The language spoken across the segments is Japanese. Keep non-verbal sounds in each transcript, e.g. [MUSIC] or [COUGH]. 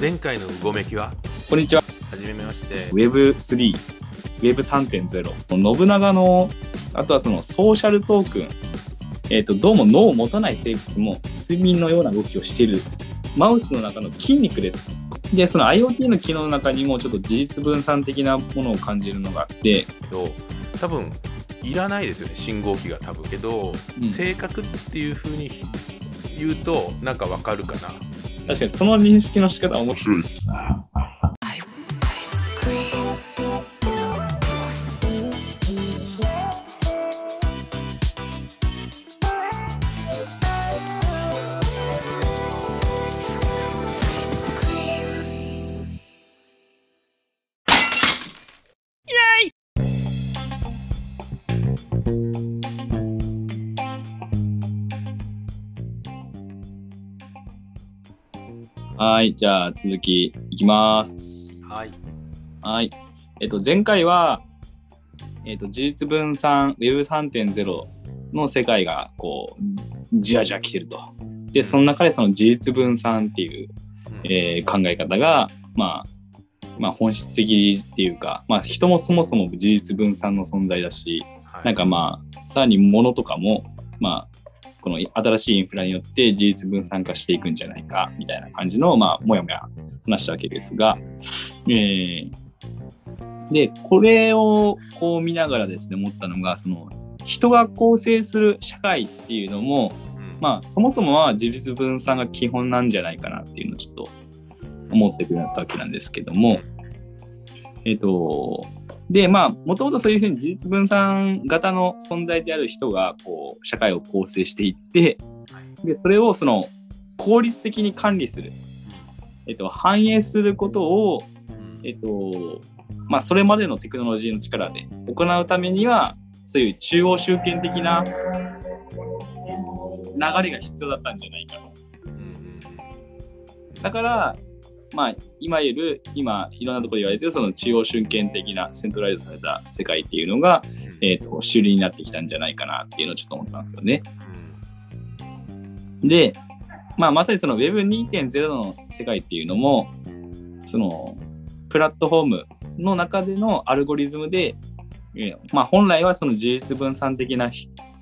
前回のうごめきは？こんにちは。はじめまして Web3、Web3.0。信長の、あとはそのソーシャルトークン。えっ、と、どうも脳を持たない生物も睡眠のような動きをしている。マウスの中の筋肉で。で、その IoT の機能の中にもちょっと事実分散的なものを感じるのがあって、と多分いらないですよね信号機が多分けど、うん正確っていう風に言うとなんかわかるかな確かにその認識の仕方は面白いです。はい、じゃあ続きいきます。はいはい。えっと、前回は、えっと、事実分散 Web3.0 の世界が、こう、じわじわ来てると。で、その中でその事実分散っていう、えー考え方が、まあ、まあ本質的っていうか、まあ人もそもそも事実分散の存在だし、はいなんかまあ、さらに物とかも、まあ、この新しいインフラによって事実分散化していくんじゃないか、みたいな感じの、まあ、もやもや話したわけですが、えーで、これをこう見ながらですね、思ったのが、その、人が構成する社会っていうのも、うん。まあ、そもそもは事実分散が基本なんじゃないかなっていうのをちょっと思ってくれたわけなんですけども、えっ、と、で、まあ、もともとそういうふうに事実分散型の存在である人が、こう、社会を構成していって、で、それをその、効率的に管理する、えっ、と、反映することを、うん。えっ、と、まあ、それまでのテクノロジーの力で行うためには、そういう中央集権的な流れが必要だったんじゃないかと。だから、まあ、今いる、今、いろんなところで言われてる、その中央集権的なセントライズされた世界っていうのが、うんえっ、と、主流になってきたんじゃないかなっていうのをちょっと思ったんですよね。うんで、まあ、まさにその Web2.0 の世界っていうのも、その、プラットフォームの中でのアルゴリズムで、えーまあ、本来はその事実分散的な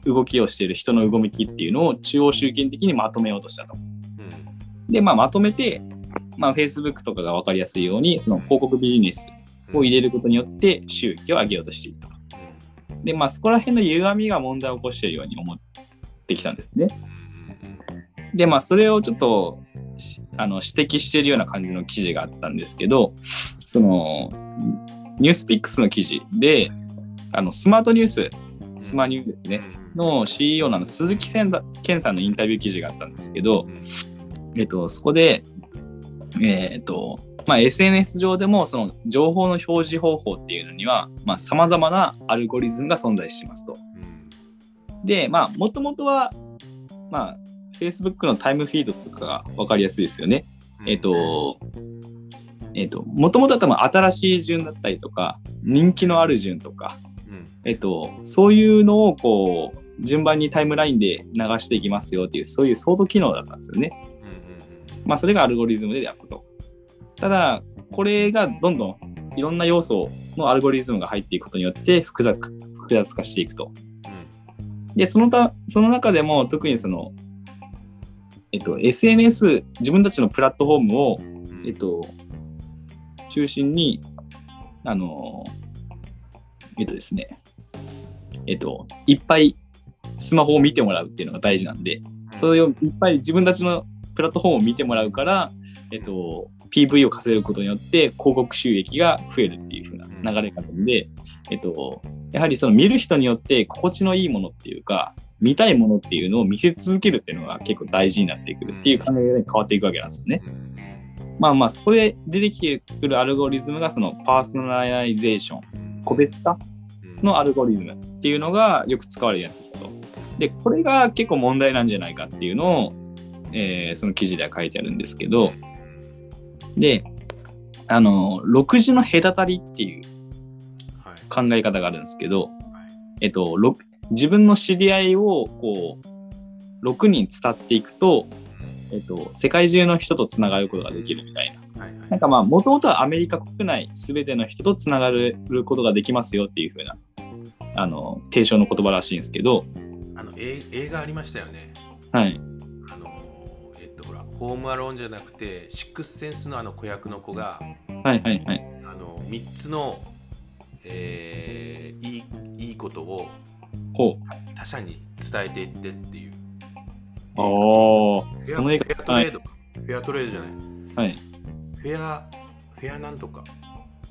動きをしている人の動きっていうのを中央集権的にまとめようとしたと。うんで、まあ、まとめて、まあ、Facebook とかが分かりやすいように、その広告ビジネスを入れることによって収益を上げようとしていると。で、まあ、そこら辺の歪みが問題を起こしているように思ってきたんですね。で、まあ、それをちょっとしあの指摘しているような感じの記事があったんですけど、その、ニュースピックスの記事で、あの、スマートニュース、スマニューですね、の CEO のあの鈴木健さんのインタビュー記事があったんですけど、えっと、そこで、えっと、まあ、SNS 上でもその情報の表示方法っていうのには、まあ、様々なアルゴリズムが存在してますと。で、まあ、もともとは、まあ、Facebook のタイムフィードとかが分かりやすいですよね。えっ、と、えっ、と、もともとは多分新しい順だったりとか、人気のある順とか、えっ、と、そういうのをこう、順番にタイムラインで流していきますよっていう、そういうソード機能だったんですよね。まあ、それがアルゴリズムでやったと。ただ、これがどんどんいろんな要素のアルゴリズムが入っていくことによって複雑複雑化していくと。で、そのた、その中でも特にその、えっと、SNS、自分たちのプラットフォームを、えっと、中心に、あの、えっとですね、えっと、いっぱいスマホを見てもらうっていうのが大事なんで、それをいっぱい自分たちのプラットフォームを見てもらうから、えっと、PV を稼ぐことによって広告収益が増えるっていう風な流れ方で、えっと、やはりその見る人によって心地のいいものっていうか、見たいものっていうのを見せ続けるっていうのが結構大事になってくるっていう考えが変わっていくわけなんですよね。まあまあ、そこで出てきてくるアルゴリズムがそのパーソナライゼーション、個別化のアルゴリズムっていうのがよく使われるようになってきたと。で、これが結構問題なんじゃないかっていうのを、えーその記事では書いてあるんですけど、で、あの、6時の隔たりっていう考え方があるんですけど、えっと、ろ自分の知り合いをこう、6人伝っていくと、えっと、世界中の人とつながることができるみたいな。はいはい。なんかまあ、もともとはアメリカ国内すべての人とつながることができますよっていう風な、あの、提唱の言葉らしいんですけど、あのえ映画ありましたよね。はい。ホームアローンじゃなくてシックスセンスのあの子役の子がはいはいはい。あの3つの、えーいいいいことをほ他者に伝えていってっていうう。おその映フェア画、はい。トレード、フェアトレードじゃないはい。フェアフェアなんとか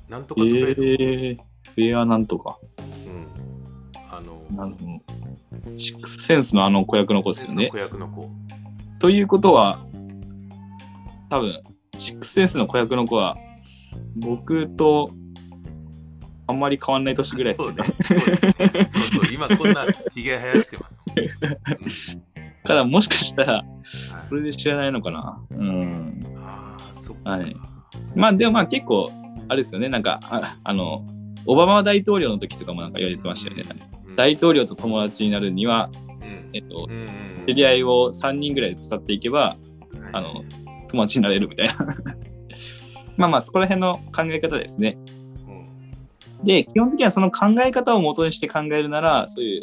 なんとえかトレード、ー、フェアなんとか。うんあのなんシックスセンスのあの子役の子ですよね子。役の子ということは、多分、シックスセンスの子役の子は、僕とあんまり変わんない年ぐらいですよね。そうだそうですそうそう今こんなひげ生やしてますもん、うんからもしかしたら、はい。それで知らないのかな。うん。ああそっか、はい。まあでもまあ結構、あれですよね、なんか、ああの、オバマ大統領の時とかもなんか言われてましたよね。うん。大統領と友達になるには、うん。えっとう、ん知り合いを3人ぐらいで伝っていけば、うんあの友達になれるみたいな。[LAUGHS] まあまあ、そこら辺の考え方ですね。うんで、基本的にはその考え方を元にして考えるなら、そういう、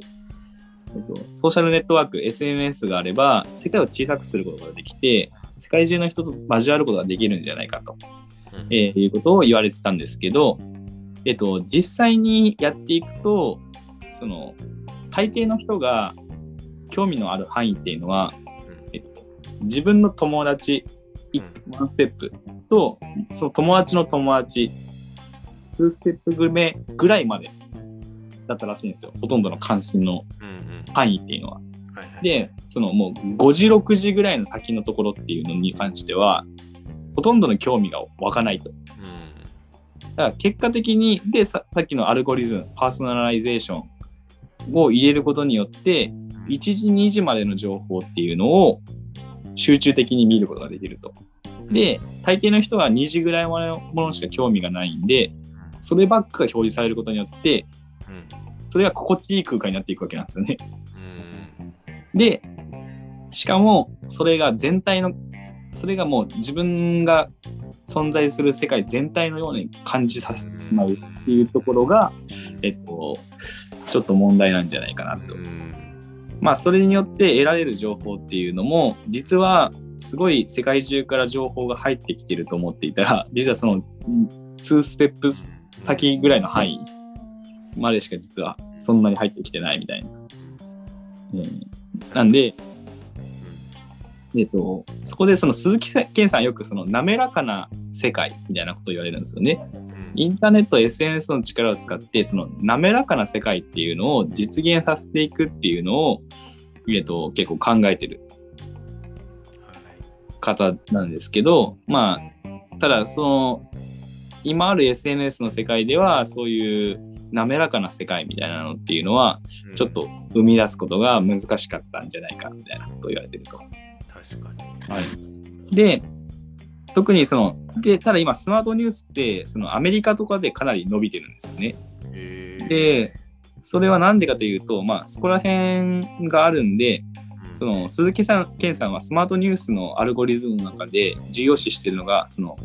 えっと、ソーシャルネットワーク、SNS があれば、世界を小さくすることができて、世界中の人と交わることができるんじゃないかと、うんえーいうことを言われてたんですけど、えっと、実際にやっていくと、その、大抵の人が興味のある範囲っていうのは、えっと、自分の友達、いワンステップと、その友達の友達、2ステップ目ぐらいまでだったらしいんですよ。ほとんどの関心の範囲っていうのは。はいはいで、そのもう5次、6次ぐらいの先のところっていうのに関しては、ほとんどの興味が湧かないと。うんだから結果的に、でさ、さっきのアルゴリズム、パーソナライゼーションを入れることによって、1次、2次までの情報っていうのを集中的に見ることができると。で、大抵の人は2次ぐらいまでのものしか興味がないんで、そればっかが表示されることによって、うんそれが心地いい空間になっていくわけなんですよね。うんで、しかも、それが全体の、それがもう自分が存在する世界全体のように感じさせてしまうっていうところが、えっと、ちょっと問題なんじゃないかなとう。んまあ、それによって得られる情報っていうのも、実はすごい世界中から情報が入ってきてると思っていたら、[LAUGHS] 実はその2ステップ先ぐらいの範囲までしか実はそんなに入ってきてないみたいな。うんなんで、えっと、そこでその鈴木健さんはよくその滑らかな世界みたいなことを言われるんですよね。うんインターネット、SNS の力を使って、その滑らかな世界っていうのを実現させていくっていうのを、えっと、結構考えてる方なんですけど、まあ、ただその、今ある SNS の世界では、そういう滑らかな世界みたいなのっていうのは、うんちょっと生み出すことが難しかったんじゃないかみたいなことを言われてると。確かにはい、で、特にその、で、ただ今スマートニュースって、そのアメリカとかでかなり伸びてるんですよね。で、それはなんでかというと、まあ、そこら辺があるんで、うんその鈴木さん、健さんはスマートニュースのアルゴリズムの中で重要視しているのが、その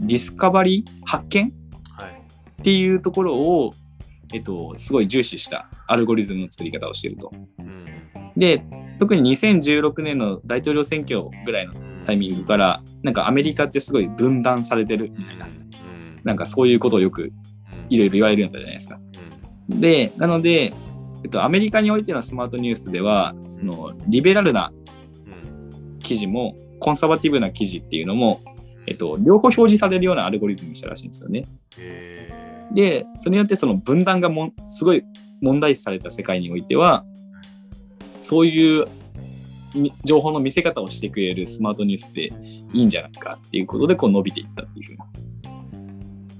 ディスカバリー、発見はい。っていうところを、えっと、すごい重視したアルゴリズムの作り方をしていると。うん。で、特に2016年の大統領選挙ぐらいのタイミングから、なんかアメリカってすごい分断されてるみたいな、なんかそういうことをよくいろいろ言われるようになったじゃないですか。で、なので、えっと、アメリカにおいてのスマートニュースでは、そのリベラルな記事も、コンサバティブな記事っていうのも、えっと、両方表示されるようなアルゴリズムにしたらしいんですよね。で、それによってその分断がもんすごい問題視された世界においては、そういうみ情報の見せ方をしてくれるスマートニュースでいいんじゃないかっていうことでこう伸びていったっていうふうな。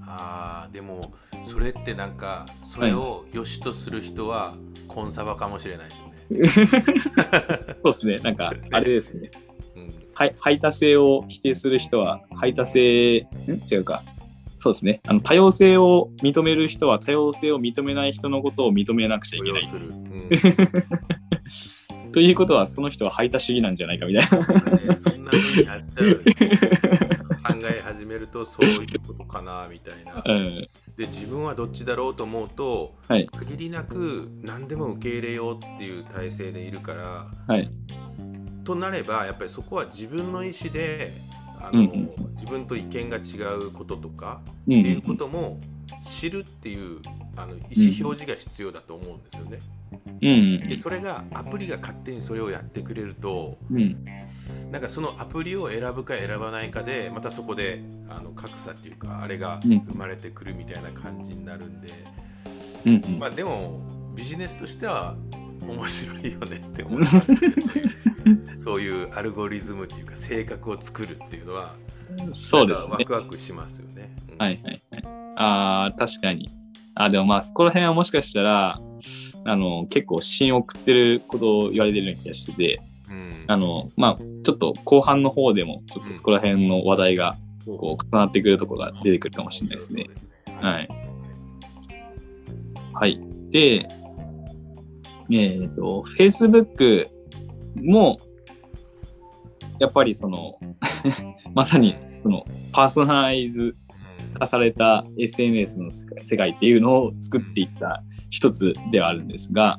あーでもそれってなんかそれを良しとする人はコンサバかもしれないですね。[LAUGHS] そうですね。なんか、あれですね。うんはい排他性を否定する人は、排他性、ん？違うか。そうですね。あの多様性を認める人は多様性を認めない人のことを認めなくちゃいけない。[LAUGHS] うんということは、その人は排他主義なんじゃないかみたいな。ねそんな風になっちゃう。考え始めるとそういうことかなみたいな。[LAUGHS] うん。で自分はどっちだろうと思うと、はい限りなく何でも受け入れようっていう体制でいるから、はい。となればやっぱりそこは自分の意思であの、うんうん自分と意見が違うこととかうっていうん。ことも知るっていうあの意思表示が必要だと思うんですよね。うん。でそれがアプリが勝手にそれをやってくれるとうん。なんかそのアプリを選ぶか選ばないかでまたそこであの格差っていうかあれがうん生まれてくるみたいな感じになるんで、うん。うんまあでもビジネスとしては面白いよねって思います、ね、そういうそういうアルゴリズムっていうか性格を作るっていうのはそうですワ。クワクしますよね。うんはいはいはい。ああ、確かに。あでもまあ、そこら辺はもしかしたら、あの、結構芯を送ってることを言われてるような気がしてて、うんあの、まあ、ちょっと後半の方でも、ちょっとそこら辺の話題が、こう、重なってくるところが出てくるかもしれないですね。はい。はい。で、えっ、と、Facebook も、やっぱりその、[LAUGHS] まさに、その、パーソナライズ化された SNS の世界っていうのを作っていった一つではあるんですが、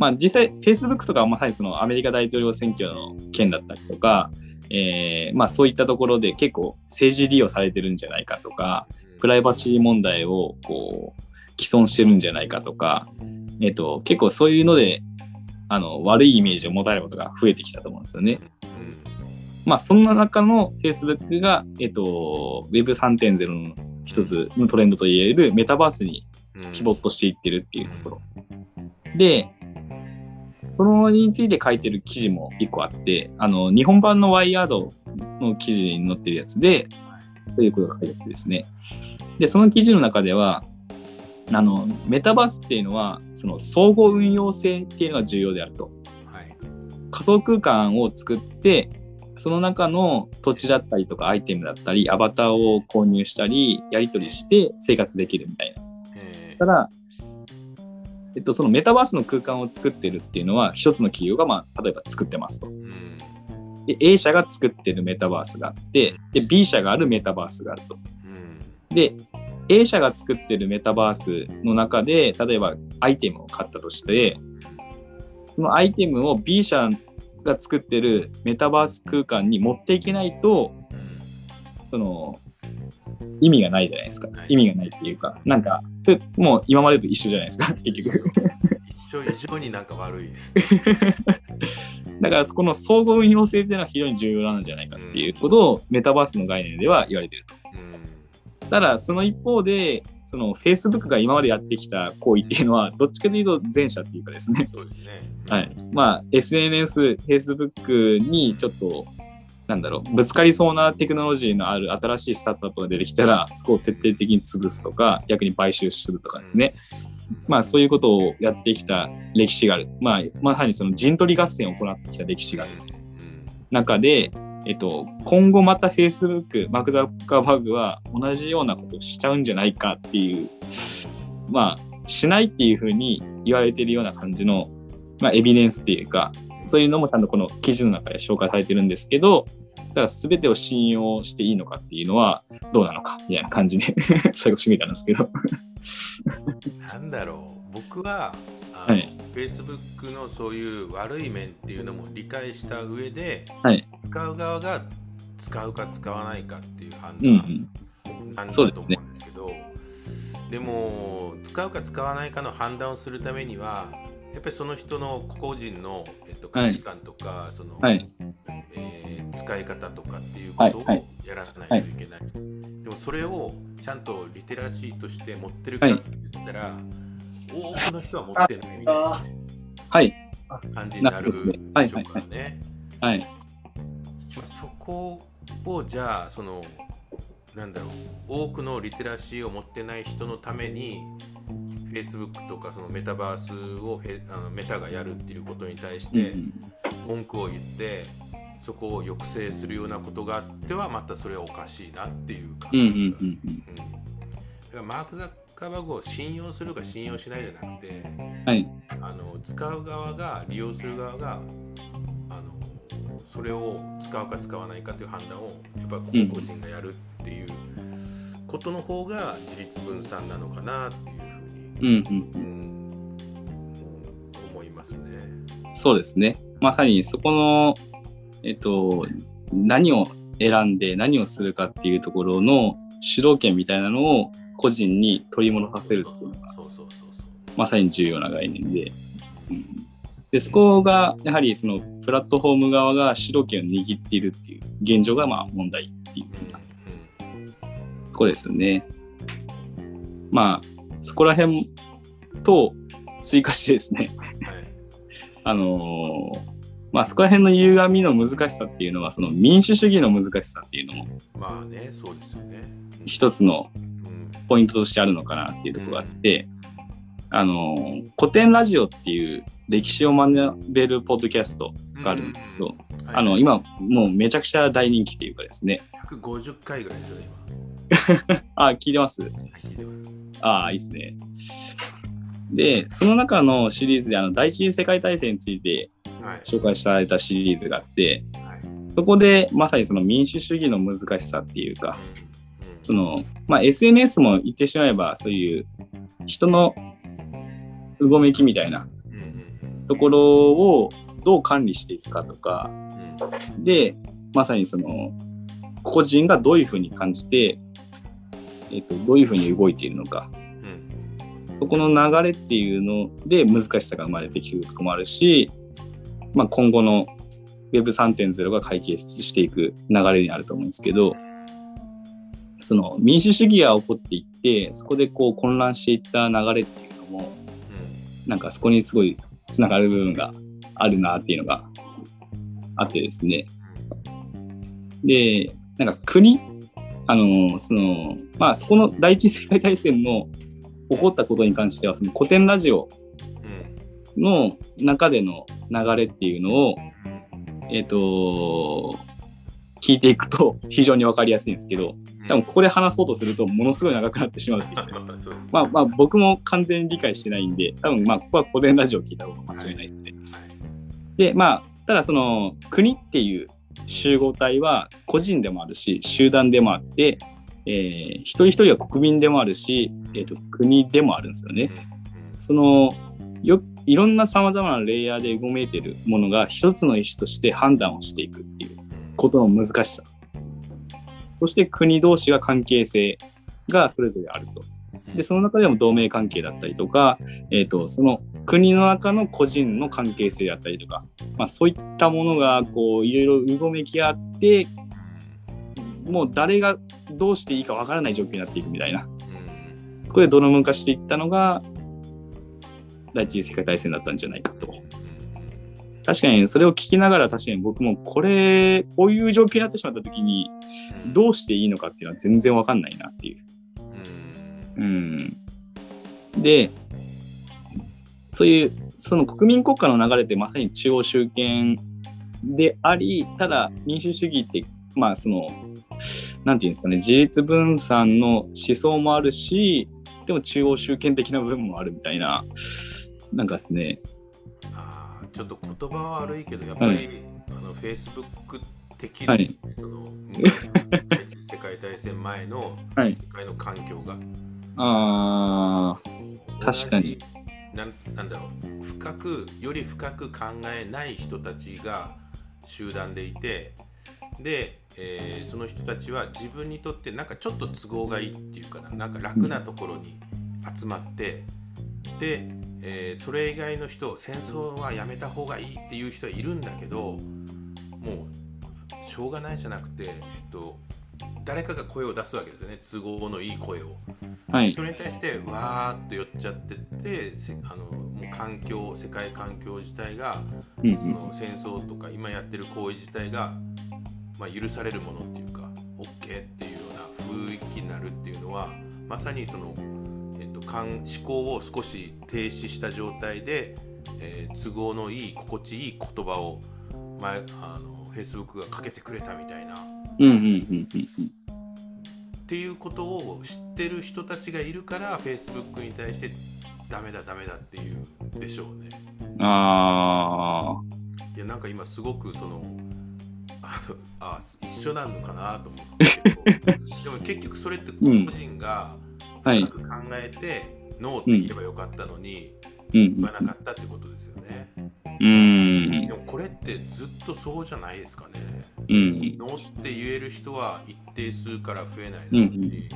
まあ実際 Facebook とかはまさにそのアメリカ大統領選挙の件だったりとか、えーまあそういったところで結構政治利用されてるんじゃないかとか、プライバシー問題をこう既存してるんじゃないかとか、えっ、と結構そういうのであの悪いイメージを持たれることが増えてきたと思うんですよね。まあ、そんな中の Facebook が、えっと、Web3.0 の一つのトレンドといえるメタバースにピボットしていってるっていうところ。で、そのについて書いてる記事も一個あって、あの、日本版のワイヤードの記事に載ってるやつで、ということが書いてあってですね。で、その記事の中では、あの、メタバースっていうのは、その相互運用性っていうのが重要であると。はい仮想空間を作って、その中の土地だったりとかアイテムだったり、アバターを購入したり、やり取りして生活できるみたいな。えただ、えっと、そのメタバースの空間を作ってるっていうのは、一つの企業が、まあ、例えば作ってますと。で、A 社が作ってるメタバースがあって、で、B 社があるメタバースがあると。うんで、A 社が作ってるメタバースの中で、例えばアイテムを買ったとして、そのアイテムを B 社が作ってるメタバース空間に持っていけないと、その、意味がないじゃないですかはい。意味がないっていうか、なんか、それもう今までと一緒じゃないですか、[LAUGHS] 結局。一緒以上になんか悪いです。[LAUGHS] だから、そこの相互運用性っていうのは非常に重要なんじゃないかっていうことをメタバースの概念では言われてると。うんただ、その一方で、その Facebook が今までやってきた行為っていうのは、どっちかというと前者っていうかですね。そうですね。はい。まあ、SNS、Facebook にちょっと、なんだろう、ぶつかりそうなテクノロジーのある新しいスタートアップが出てきたら、そこを徹底的に潰すとか、逆に買収するとかですね。まあ、そういうことをやってきた歴史がある。まあ、まさにその陣取り合戦を行ってきた歴史があるうん中で、えっと、今後また Facebook、マーク・ザッカーバーグは同じようなことをしちゃうんじゃないかっていう、まあ、しないっていうふうに言われているような感じの、まあ、エビデンスっていうか、そういうのもちゃんとこの記事の中で紹介されてるんですけど、だから全てを信用していいのかっていうのはどうなのかみたいな感じで [LAUGHS] 最後締めたんですけど。なんだろう僕ははい Facebook のそういう悪い面っていうのも理解した上で、はい使う側が使うか使わないかっていう判断ん。なんだとそうですね思うんですけど、でも使うか使わないかの判断をするためにはやっぱりその人の個々人の、えっと、価値観とか、その、はい。えー使い方とかっていうことをはいはい。やらないといけない、でもそれをちゃんとリテラシーとして持ってるかって言ったら、多くの人は持ってないみたいはい。な感じになるでしょなるほどですね。はい。うからね。はい。まあそこをじゃあそのなんだろう多くのリテラシーを持ってない人のために Facebook とかそのメタバースをあのメタがやるっていうことに対してうん。文句を言ってそこを抑制するようなことがあってはまたそれはおかしいなっていう感覚が、うんだからマーク・ザッカーバーグを信用するか信用しないじゃなくてはい。あの使う側が利用する側があのそれを使うか使わないかという判断をやっぱ個々人がやるっていうことの方が自立分散なのかなっていうふうに、うんうんうん思いますね。そうですね。まさにそこの、えっと、何を選んで何をするかっていうところの主導権みたいなのを個人に取り戻させるっていうのがまさに重要な概念で、うん、でそこがやはりそのプラットフォーム側が主導権を握っているっていう現状がまあ問題っていうふうな。ところですよね。まあそこら辺と追加してですね、[LAUGHS] あのーまあそこら辺の歪みの難しさっていうのはその民主主義の難しさっていうのもまあねそうですよね。一つのうんポイントとしてあるのかなっていうところがあって、あのー古典ラジオっていう歴史を学べるポッドキャストがあるんですけど、はいあの、今もうめちゃくちゃ大人気っていうかですね、150回ぐらいですよね [LAUGHS] あ、聞いてます？今。はい聞いてますああ、いいですね。で、その中のシリーズであの第一次世界大戦についてはい紹介されたシリーズがあって、はい。そこでまさにその民主主義の難しさっていうか、その、まあ、SNS も言ってしまえば、そういう人のうごめきみたいなところをどう管理していくかとか、うん。で、まさにその、個人がどういうふうに感じて、えっと、どういうふうに動いているのか、うん。そこの流れっていうので難しさが生まれてきてるところもあるし、まあ、今後の Web3.0 が解決していく流れにあると思うんですけど、その民主主義が起こっていって、そこでこう混乱していった流れっていうのも、なんかそこにすごいつながる部分があるなっていうのがあってですね。で、なんか国、あの、その、まあそこの第一次世界大戦の起こったことに関しては、その古典ラジオの中での流れっていうのを、えっ、と、聞いていくと [LAUGHS] 非常にわかりやすいんですけど、うん多分ここで話そうとするとものすごい長くなってしまうっていう。そうですねまあまあ僕も完全に理解してないんで、多分まあここは古典ラジオを聞いた方が間違いないですね。で、まあ、ただその国っていう集合体は個人でもあるし、集団でもあって、えー一人一人は国民でもあるし、えー、と国でもあるんですよね。そのよいろんな様々なレイヤーでうごめいているものが一つの意思として判断をしていくっていうことの難しさ。そして国同士が関係性がそれぞれあると。で、その中でも同盟関係だったりとか、えっ、と、その国の中の個人の関係性だったりとか、まあそういったものが、こう、いろいろうごめき合って、もう誰がどうしていいかわからない状況になっていくみたいな。そこで泥沼化していったのが、第一次世界大戦だったんじゃないかと。確かにそれを聞きながら確かに僕もこれ、こういう状況になってしまった時にどうしていいのかっていうのは全然わかんないなっていう。うん。で、そういう、その国民国家の流れってまさに中央集権であり、ただ民主主義って、まあその、なんていうんですかね、自立分散の思想もあるし、でも中央集権的な部分もあるみたいな、なんかですね、あーちょっと言葉は悪いけどやっぱり、はい。あのフェイスブック的はい。ですね、その世界大戦前のはい。世界の環境が、あー、確かに。なんなんだろう。深くより深く考えない人たちが集団でいてで、えーその人たちは自分にとってなんかちょっと都合がいいっていうかな。なんか楽なところに集まってで、えーそれ以外の人戦争はやめた方がいいっていう人はいるんだけどもうしょうがないじゃなくて、えっと、誰かが声を出すわけですよね都合のいい声を。はいそ。れに対してわーっと寄っちゃってってせあのもう環境世界環境自体がうんその戦争とか今やってる行為自体が、まあ、許されるものっていうか OK っていうような雰囲気になるっていうのはまさにその、と、感思考を少し停止した状態で、えー都合のいい心地いい言葉を前あの Facebook がかけてくれたみたいな。うんうんうんうんうん。っていうことを知ってる人たちがいるから Facebook に対してダメだダメだっていうでしょうね。ああ。いやなんか今すごくそのあのあ一緒なのかなと思ってでも結局それって個人が深く考えて、ノーって言えばよかったのに、うん言わなかったってことですよね。うんで。もこれってずっとそうじゃないですかね。うん。ノーって言える人は一定数から増えないだろうし、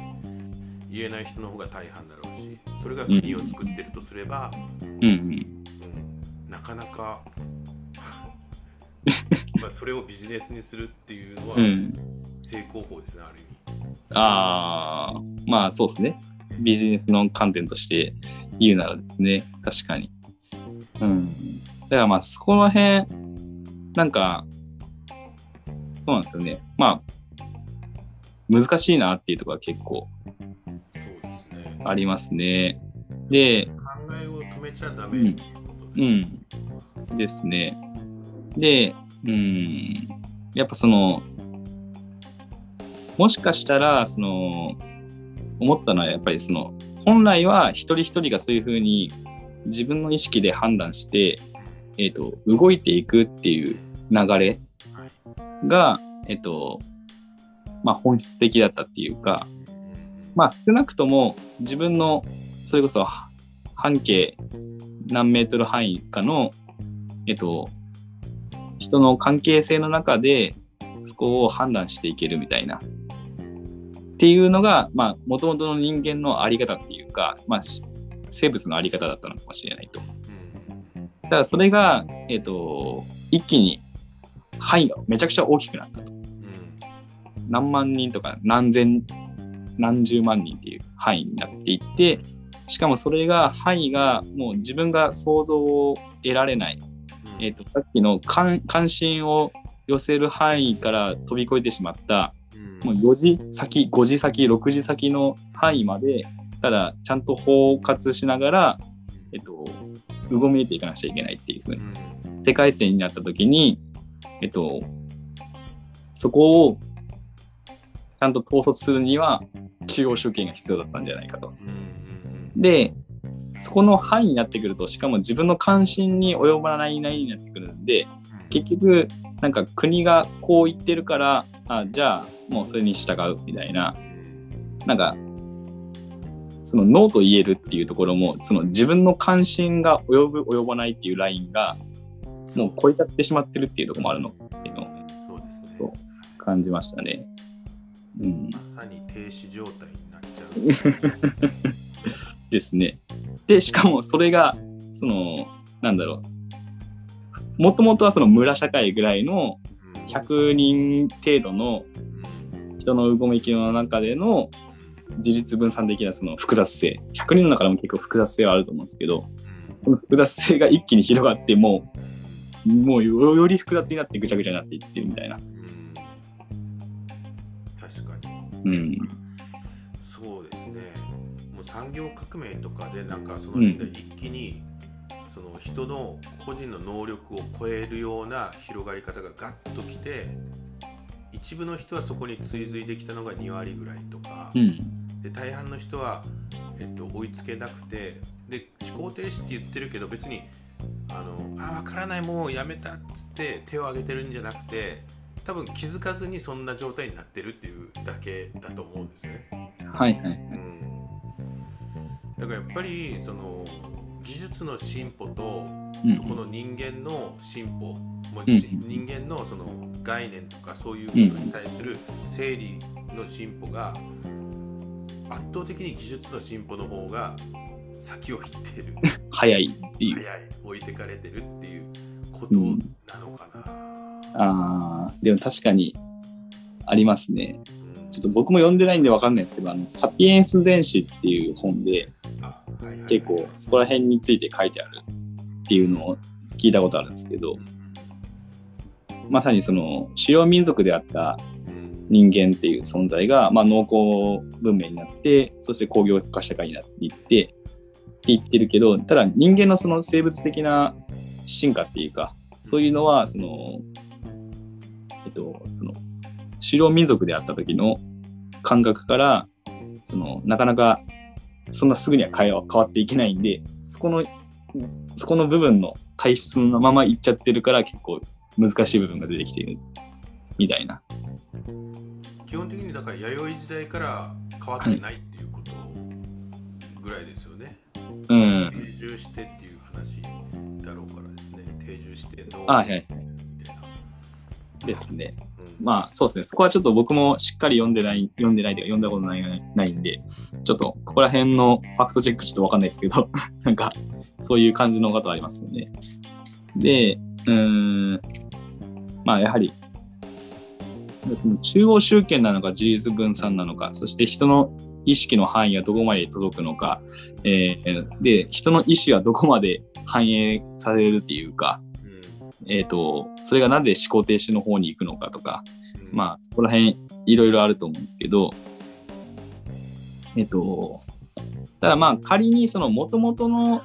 言えない人の方が大半だろうしそれが国を作ってるとすれば、うん。うんなかなか [LAUGHS] まあそれをビジネスにするっていうのはうん。成功法ですね、ある意味。ああ。まあそうですね。ビジネスの観点として言うならですね。確かに。うん。だからまあそこら辺、なんか、そうなんですよね。まあ、難しいなっていうところは結構。ありますね。で、考えを止めちゃダメっていうことうです。ん。ですね。で、うん。やっぱその、もしかしたら、その、思ったのはやっぱりその、本来は一人一人がそういうふうに自分の意識で判断して、えっ、と、動いていくっていう流れが、えっ、と、まあ本質的だったっていうか、まあ少なくとも自分のそれこそ半径何メートル範囲かの、えっと、人の関係性の中でそこを判断していけるみたいな。っていうのが、まあ、もともとの人間のあり方っていうか、まあ、し生物のあり方だったのかもしれないと。うんただそれが、えっと、一気に範囲がめちゃくちゃ大きくなったと。うん何万人とか何千、何十万人っていう範囲になっていって、しかもそれが範囲がもう自分が想像を得られない。うんえっ、と、さっきの関関心を寄せる範囲から飛び越えてしまった、うんもう4時先、5時先、6時先の範囲まで、ただちゃんと包括しながら、えっ、と、うごめいていかなくちゃいけないっていう風にうん世界線になった時に、えっと、そこをちゃんと統率するには中央集権が必要だったんじゃないかと。で、そこの範囲になってくると、しかも自分の関心に及ばないないになってくるんで、うん結局、なんか国がこう言ってるから、あじゃあもうそれに従うみたいな、なんか、そのノーと言えるっていうところも、その自分の関心が及ぶ及ばないっていうラインが、もう超えちゃってしまってるっていうところもあるのっていうのをそうですね感じましたね。うん。まさに停止状態になっちゃう。[LAUGHS] ですね。で、しかもそれが、その、なんだろう。もともとはその村社会ぐらいのうん。100人程度のうん。人のうごめきの中での自立分散的なその複雑性。100人の中でも結構複雑性はあると思うんですけど、この複雑性が一気に広がって、もう、もうよより複雑になってぐちゃぐちゃになっていってるみたいな。うん。確かに。うん。そうですね。もう産業革命とかでなんかその一気に、その人の個人の能力を超えるような広がり方がガッときて一部の人はそこに追随できたのが2割ぐらいとか、うん。で大半の人は、えっと、追いつけなくてで思考停止って言ってるけど別にあのあ分からないもうやめたって手を挙げてるんじゃなくて多分気づかずにそんな状態になってるっていうだけだと思うんですね。はいはい。うん、だからやっぱりその技術の進歩とうん。そこの人間の進歩、もううんし人間のその概念とかそういうことに対する整理の進歩が圧倒的に技術の進歩の方が先を行っている。[LAUGHS] 早いっていう。早い。置いてかれてるっていうことなのかな。ああ、でも確かにありますね。うん。ちょっと僕も読んでないんでわかんないですけど、あの、サピエンス全史っていう本であ結構そこら辺について書いてあるっていうのを聞いたことあるんですけど、まさにその主要民族であった人間っていう存在が、まあ、農耕文明になって、そして工業化社会になっていって、って言ってるけど、ただ人間のその生物的な進化っていうか、そういうのは、その、えっと、その、狩猟民族であった時の感覚から、その、なかなか、そんなすぐには変え変わっていけないんで、そこのそこの部分の体質のままいっちゃってるから結構難しい部分が出てきているみたいな。基本的にだから弥生時代から変わってないっていうことぐらいですよね。うん。定住してっていう話だろうからですね。定住してどうあはい。ですね。まあそうですね。そこはちょっと僕もしっかり読んでない、読んでないとか読んだことないないんで、ちょっとここら辺のファクトチェックちょっとわかんないですけど、[LAUGHS] なんかそういう感じのことありますよね。で、うん、まあやはり、中央集権なのか自立分散なのか、そして人の意識の範囲はどこまで届くのか、えーで、人の意思はどこまで反映されるっていうか、えっ、と、それがなんで思考停止の方に行くのかとか、うん。まあ、そこら辺いろいろあると思うんですけど、えっと、ただまあ仮にその元々の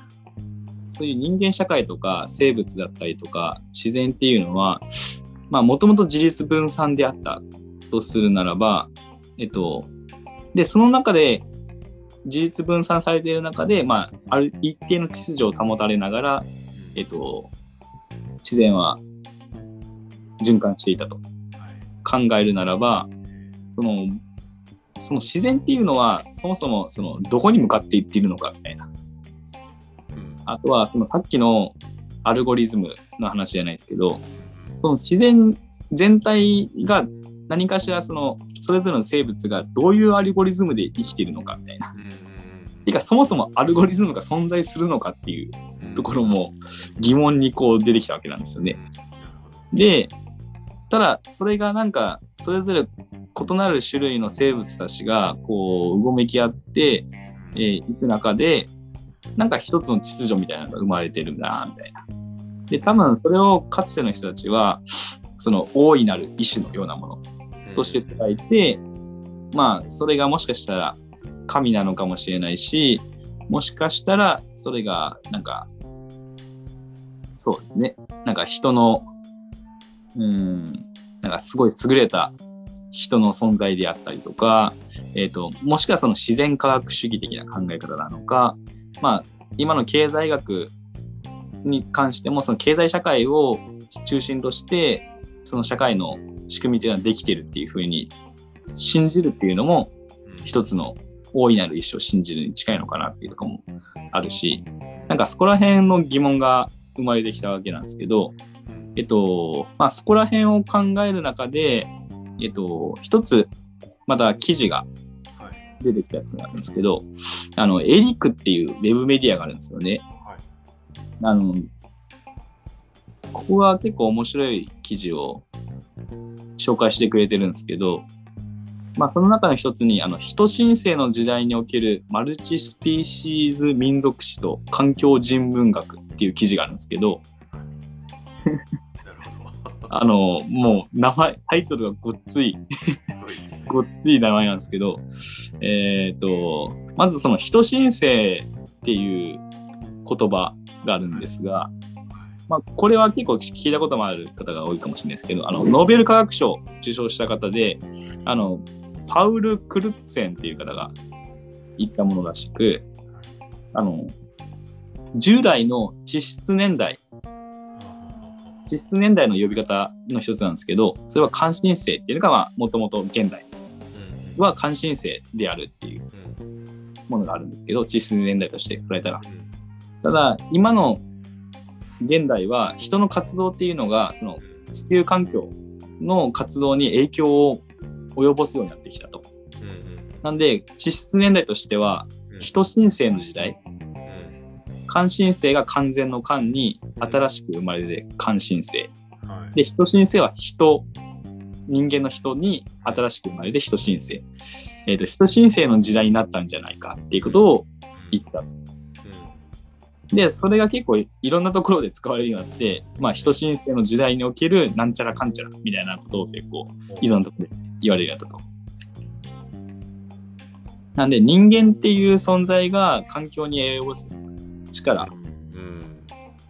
そういう人間社会とか生物だったりとか自然っていうのは、まあもともと自立分散であったとするならば、えっと、で、その中で自立分散されている中で、まあ、ある一定の秩序を保たれながら、えっと、自然は循環していたとはい考えるならば、その、その自然っていうのは、そもそも、その、どこに向かっていっているのかみたいな。うんあとは、そのさっきのアルゴリズムの話じゃないですけど、その自然全体が何かしらその、それぞれの生物がどういうアルゴリズムで生きているのかみたいな。てか、そもそもアルゴリズムが存在するのかっていううん。ところも疑問にこう出てきたわけなんですよね。で、ただ、それがなんか、それぞれ異なる種類の生物たちが、こう、うごめき合って、えーいく中で、なんか一つの秩序みたいなのが生まれてるな、みたいな。で、多分それをかつての人たちは、その大いなる意志のようなものとして捉えて、まあ、それがもしかしたら神なのかもしれないし、もしかしたらそれが、なんか、そうですね。なんか人の、うん、なんかすごい優れた人の存在であったりとか、えっ、と、もしくはその自然科学主義的な考え方なのか、まあ、今の経済学に関しても、その経済社会を中心として、その社会の仕組みというのはできてるっていうふうに信じるっていうのも、一つの大いなる意志を信じるに近いのかなっていうところもあるし、なんかそこら辺の疑問が生まれてきたわけなんですけど、えっと、まあそこら辺を考える中で、えっと、一つ、また記事がはい。出てきたやつがあるんですけど、あの、エリックっていうウェブメディアがあるんですよね。はい。あの、ここが結構面白い記事を紹介してくれてるんですけど、まあその中の一つに、あの、人申請の時代におけるマルチスピーシーズ民族史と環境人文学っていう記事があるんですけど、あの、もう名前、タイトルがごっつい、すごっつい名前なんですけど、えっ、と、まずその人申請っていう言葉があるんですが、まあ、これは結構聞いたこともある方が多いかもしれないですけど、あの、ノーベル化学賞を受賞した方で、あの、パウル・クルッツェンっていう方が言ったものらしく、あの、従来の地質年代、地質年代の呼び方の一つなんですけど、それは関心性っていうのが、まあ、もともと現代うん。は関心性であるっていううん。ものがあるんですけど、地質年代として捉えたら。うん。ただ、今の現代は人の活動っていうのが、その地球環境の活動に影響を及ぼすようになってきたと。うんなんで、地質年代としては、うん人申請の時代、うん関心性が完全の間に新しく生まれて関心性。はいで、人申請は人、人間の人に新しく生まれて人申請。えっ、と、人申請の時代になったんじゃないかっていうことを言った。うんで、それが結構いろんなところで使われるようになって、まあ、人申請の時代におけるなんちゃらかんちゃらみたいなことを結構いろんなところで言われるようになったと。なんで人間っていう存在が環境に及ぼす力、うん。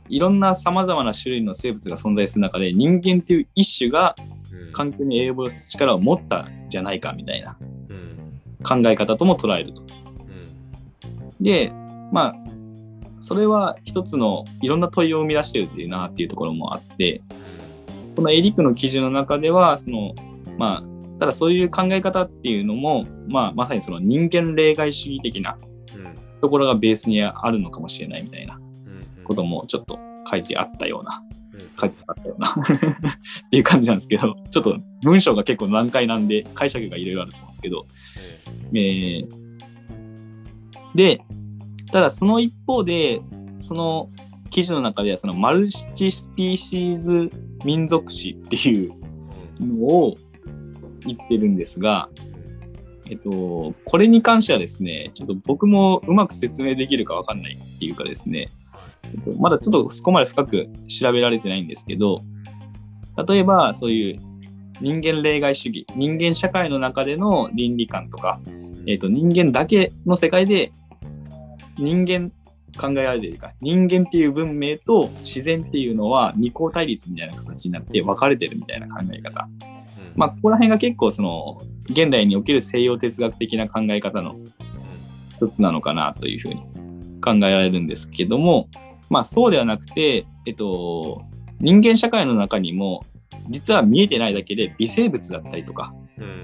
いろんな様々な種類の生物が存在する中で人間っていう一種がうん。環境に及ぼす力を持ったんじゃないかみたいなうん。考え方とも捉えると。うん。で、まあ、それは一つのいろんな問いを生み出してるっていうなっていうところもあって、このエリックの基準の中では、その、まあ、ただそういう考え方っていうのも、まあ、まさにその人間例外主義的なところがベースにあるのかもしれないみたいなうんこともちょっと書いてあったような、うん。書いてあったような [LAUGHS] っていう感じなんですけど、ちょっと文章が結構難解なんで解釈がいろいろあると思うんですけど、えーで、ただその一方で、その記事の中ではそのマルチスピーシーズ民族史っていうのを言ってるんですが、えっと、これに関してはですね、ちょっと僕もうまく説明できるかわかんないっていうかですね、えっとまだちょっとそこまで深く調べられてないんですけど、例えばそういう人間例外主義、人間社会の中での倫理観とか、えっと人間だけの世界で人間考えられているか、人間っていう文明と自然っていうのは二項対立みたいな形になって分かれてるみたいな考え方。まあ、ここら辺が結構その現代における西洋哲学的な考え方の一つなのかなというふうに考えられるんですけども、まあそうではなくて、えっと、人間社会の中にも実は見えてないだけで微生物だったりとか、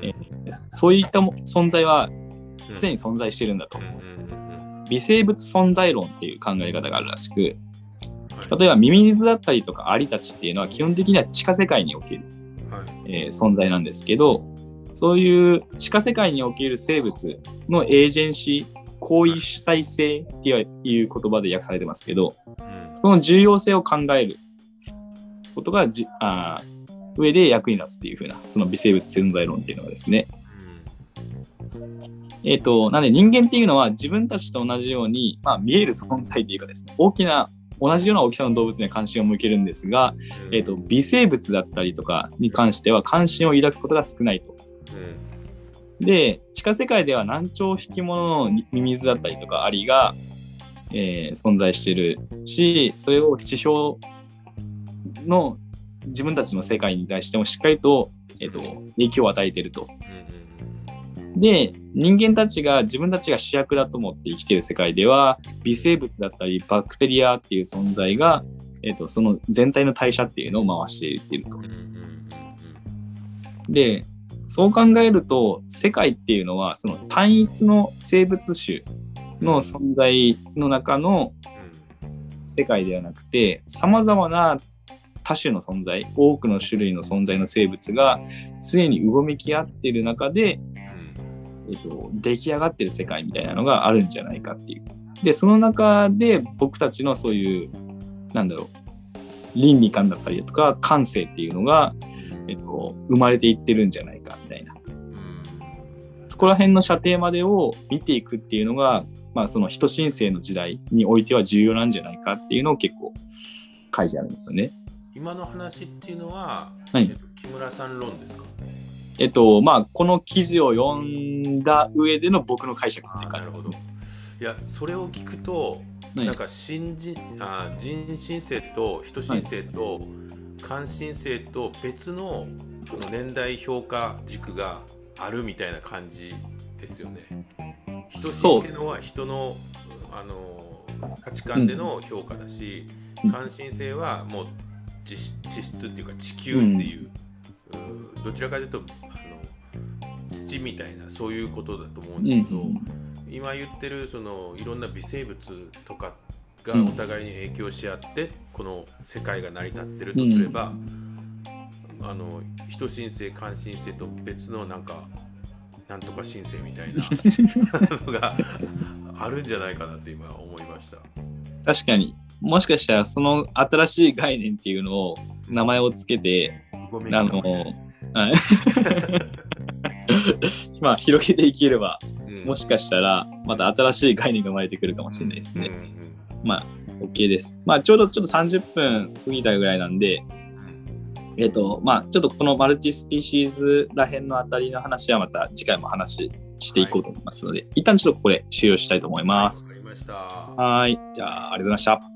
えそういったも存在は常に存在してるんだと。微生物存在論っていう考え方があるらしく、例えばミミズだったりとかアリたちっていうのは基本的には地下世界における、えー存在なんですけど、そういう地下世界における生物のエージェンシー、行為主体性っていう言葉で訳されてますけど、その重要性を考えることがじあー上で役に立つっていう風な、その微生物存在論っていうのがですね。えっ、と、なんで人間っていうのは自分たちと同じように、まあ見える存在っていうかですね、大きな、同じような大きさの動物には関心を向けるんですが、えっ、と、微生物だったりとかに関しては関心を抱くことが少ないと。で、地下世界では難聴引き物のミミズだったりとかアリが、えー存在してるし、それを地表の自分たちの世界に対してもしっかりと、えっ、と、影響を与えていると。で、人間たちが自分たちが主役だと思って生きている世界では、微生物だったりバクテリアっていう存在が、えっ、と、その全体の代謝っていうのを回していっていると。で、そう考えると、世界っていうのは、その単一の生物種の存在の中の世界ではなくて、様々な多種の存在、多くの種類の存在の生物が常にうごめき合っている中で、えっと、出来上がってる世界みたいなのがあるんじゃないかっていう。で、その中で僕たちのそういう、なんだろう、倫理観だったりとか感性っていうのが、えっと、生まれていってるんじゃないかみたいな。そこら辺の射程までを見ていくっていうのが、まあその人申請の時代においては重要なんじゃないかっていうのを結構書いてあるんですよね。今の話っていうのは、はいえっと木村さん論ですか？えっと、まあこの記事を読んだ上での僕の解釈ってあいう感じ。ーなるほど。いやそれを聞くと、はいなんか新人あ人申請と人申請と関申請と別のあの年代評価軸があるみたいな感じですよね。人申請のは人のあの価値観での評価だし、うん。関申請はもう地地質っていうか地球っていう、うどちらかというとあの土みたいなそういうことだと思うんうんですけど。今言ってるそのいろんな微生物とかがうんお互いに影響し合って、この世界が成り立ってるとすれば、あの人申請関申請と別のなんかなんとか申請みたいなのがあるんじゃないかなって今思いました。確かに。もしかしたらその新しい概念っていうのを名前をつけて、ごめんなさいあの、はい [LAUGHS] まあ広げていければ、うんもしかしたらまた新しい概念が生まれてくるかもしれないですね。まあ OK です。まあちょうどちょっと30分過ぎたぐらいなんで、えっ、と、まあちょっとこのマルチスピーシーズら辺のあたりの話はまた次回も話していこうと思いますので、一旦ちょっとここで終了したいと思います。わかりました。はい。じゃあ、ありがとうございました。